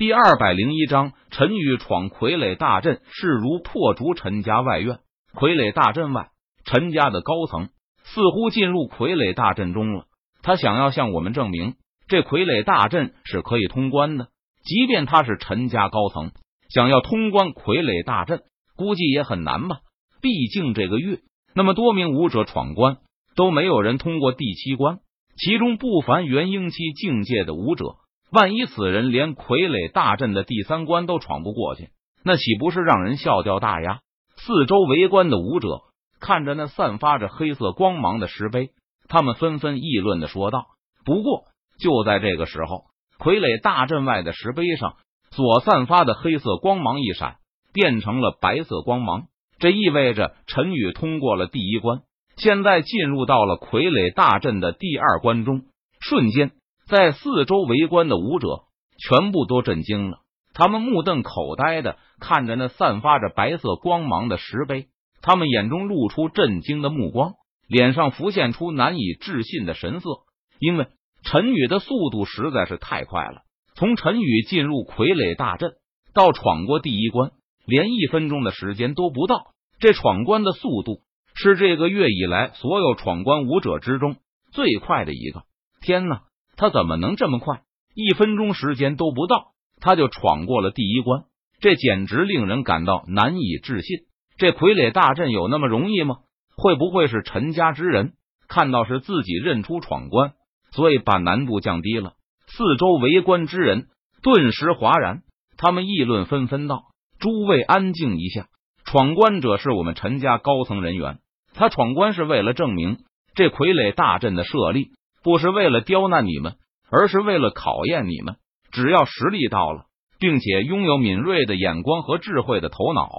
第二百零一章，陈宇闯傀儡大阵，势如破竹。陈家外院，傀儡大阵外，陈家的高层似乎进入傀儡大阵中了。他想要向我们证明，这傀儡大阵是可以通关的。即便他是陈家高层，想要通关傀儡大阵，估计也很难吧。毕竟这个月那么多名武者闯关，都没有人通过第七关，其中不凡元婴期境界的武者。万一此人连傀儡大阵的第三关都闯不过去，那岂不是让人笑掉大牙？四周围观的武者看着那散发着黑色光芒的石碑，他们纷纷议论的说道。不过就在这个时候，傀儡大阵外的石碑上所散发的黑色光芒一闪，变成了白色光芒。这意味着陈宇通过了第一关，现在进入到了傀儡大阵的第二关中。瞬间。在四周围观的武者全部都震惊了，他们目瞪口呆的看着那散发着白色光芒的石碑，他们眼中露出震惊的目光，脸上浮现出难以置信的神色。因为陈宇的速度实在是太快了，从陈宇进入傀儡大阵到闯过第一关，连一分钟的时间都不到。这闯关的速度是这个月以来所有闯关武者之中最快的一个。天哪！他怎么能这么快？一分钟时间都不到，他就闯过了第一关，这简直令人感到难以置信。这傀儡大阵有那么容易吗？会不会是陈家之人看到是自己认出闯关，所以把难度降低了？四周围观之人顿时哗然，他们议论纷纷道：“诸位安静一下，闯关者是我们陈家高层人员，他闯关是为了证明这傀儡大阵的设立。”不是为了刁难你们，而是为了考验你们。只要实力到了，并且拥有敏锐的眼光和智慧的头脑，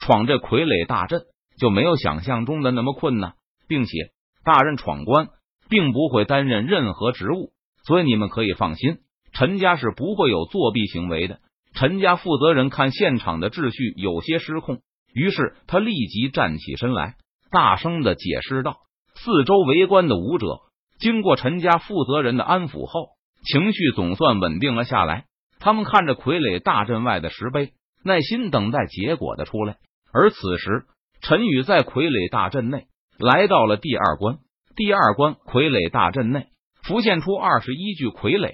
闯这傀儡大阵就没有想象中的那么困难。并且，大人闯关并不会担任任何职务，所以你们可以放心，陈家是不会有作弊行为的。陈家负责人看现场的秩序有些失控，于是他立即站起身来，大声的解释道：“四周围观的武者。”经过陈家负责人的安抚后，情绪总算稳定了下来。他们看着傀儡大阵外的石碑，耐心等待结果的出来。而此时，陈宇在傀儡大阵内来到了第二关。第二关傀儡大阵内浮现出二十一具傀儡，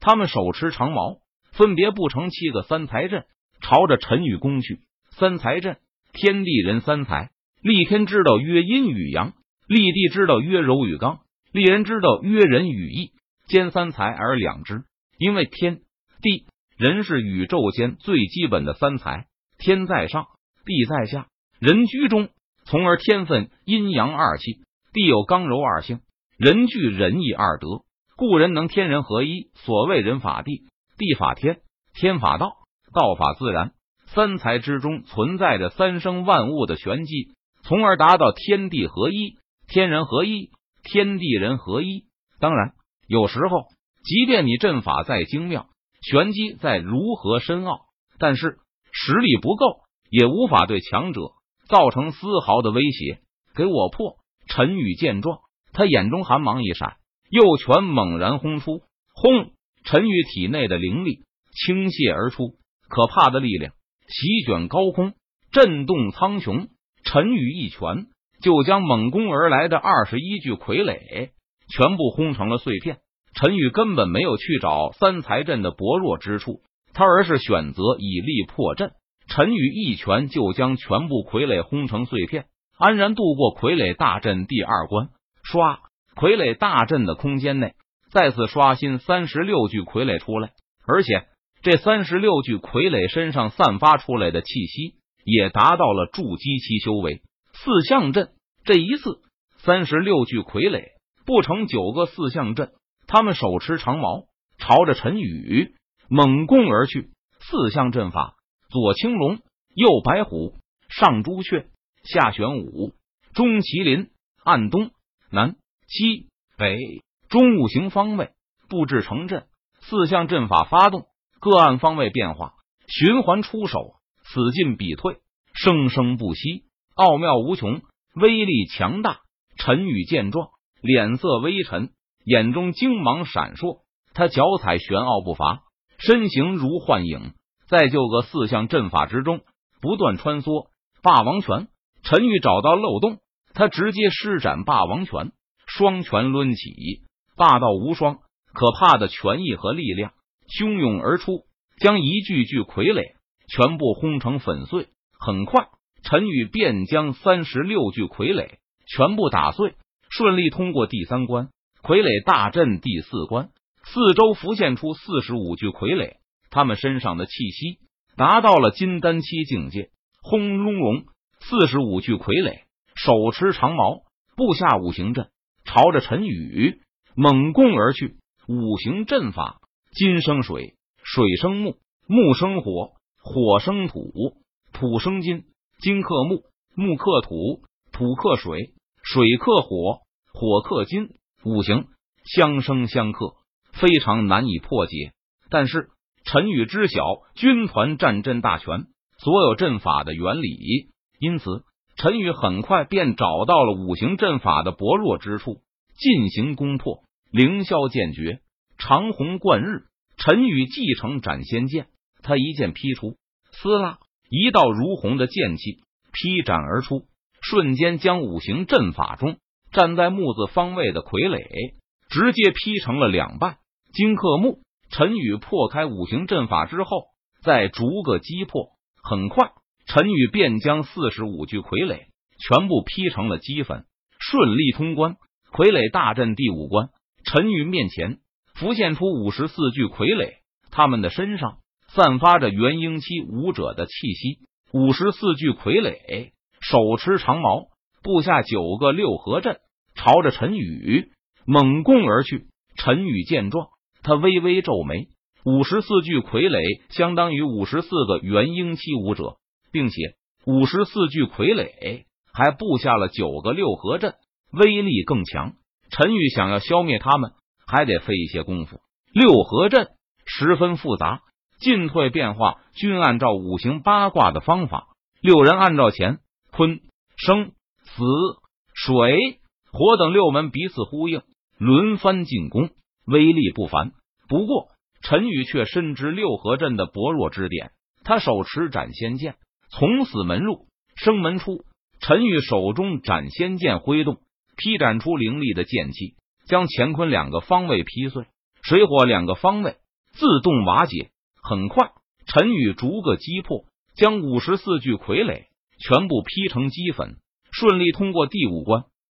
他们手持长矛，分别布成七个三才阵，朝着陈宇攻去。三才阵，天地人三才，立天知道曰阴与阳，立地知道曰柔与刚。立人知道曰人与义，兼三才而两之。因为天地人是宇宙间最基本的三才，天在上，地在下，人居中，从而天分阴阳二气，地有刚柔二性，人具仁义二德，故人能天人合一。所谓人法地，地法天，天法道，道法自然。三才之中存在着三生万物的玄机，从而达到天地合一，天人合一。天地人合一，当然，有时候即便你阵法再精妙，玄机再如何深奥，但是实力不够，也无法对强者造成丝毫的威胁。给我破！陈宇见状，他眼中寒芒一闪，右拳猛然轰出，轰！陈宇体内的灵力倾泻而出，可怕的力量席卷高空，震动苍穹。陈宇一拳。就将猛攻而来的二十一具傀儡全部轰成了碎片。陈宇根本没有去找三才阵的薄弱之处，他而是选择以力破阵。陈宇一拳就将全部傀儡轰成碎片，安然度过傀儡大阵第二关。刷，傀儡大阵的空间内再次刷新三十六具傀儡出来，而且这三十六具傀儡身上散发出来的气息也达到了筑基期修为。四象阵，这一次三十六具傀儡不成九个四象阵，他们手持长矛，朝着陈宇猛攻而去。四象阵法：左青龙，右白虎，上朱雀，下玄武，中麒麟，暗东南西北中五行方位布置成阵。四象阵法发动，各按方位变化，循环出手，此进彼退，生生不息。奥妙无穷，威力强大。陈宇见状，脸色微沉，眼中精芒闪烁。他脚踩玄奥步伐，身形如幻影，在九个四象阵法之中不断穿梭。霸王拳，陈宇找到漏洞，他直接施展霸王拳，双拳抡起，霸道无双，可怕的拳意和力量汹涌而出，将一具具傀儡全部轰成粉碎。很快，陈宇便将三十六具傀儡全部打碎，顺利通过第三关。傀儡大阵第四关，四周浮现出四十五具傀儡，他们身上的气息达到了金丹期境界。轰隆隆，四十五具傀儡手持长矛，布下五行阵，朝着陈宇猛攻而去。五行阵法：金生水，水生木，木生火，火生土，土生金，金克木，木克土，土克水，水克火，火克金。五行相生相克，非常难以破解。但是陈宇知晓军团战阵大全。所有阵法的原理，因此陈宇很快便找到了五行阵法的薄弱之处，进行攻破。凌霄剑诀，长虹贯日。陈宇继承斩仙剑，他一剑劈出，撕拉一道如虹的剑气劈斩而出，瞬间将五行阵法中站在木字方位的傀儡直接劈成了两半。金克木，陈宇破开五行阵法之后，再逐个击破。很快，陈宇便将四十五具傀儡全部劈成了齑粉，顺利通关。傀儡大阵第五关，陈宇面前浮现出五十四具傀儡，他们的身上散发着元婴期武者的气息。五十四具傀儡手持长矛，布下九个六合阵，朝着陈宇猛攻而去。陈宇见状，他微微皱眉。五十四具傀儡相当于五十四个元婴期武者，并且五十四具傀儡还布下了九个六合阵，威力更强。陈宇想要消灭他们，还得费一些功夫。六合阵十分复杂，进退变化均按照五行八卦的方法。六人按照乾、坤、生、死、水、火等六门彼此呼应，轮番进攻，威力不凡。不过，陈宇却深知六合阵的薄弱之点，他手持斩仙剑，从死门入，生门出。陈宇手中斩仙剑挥动，劈斩出凌厉的剑气，将乾坤两个方位劈碎，水火两个方位自动瓦解。很快，陈宇逐个击破，将五十四具傀儡全部劈成齑粉，顺利通过第五关。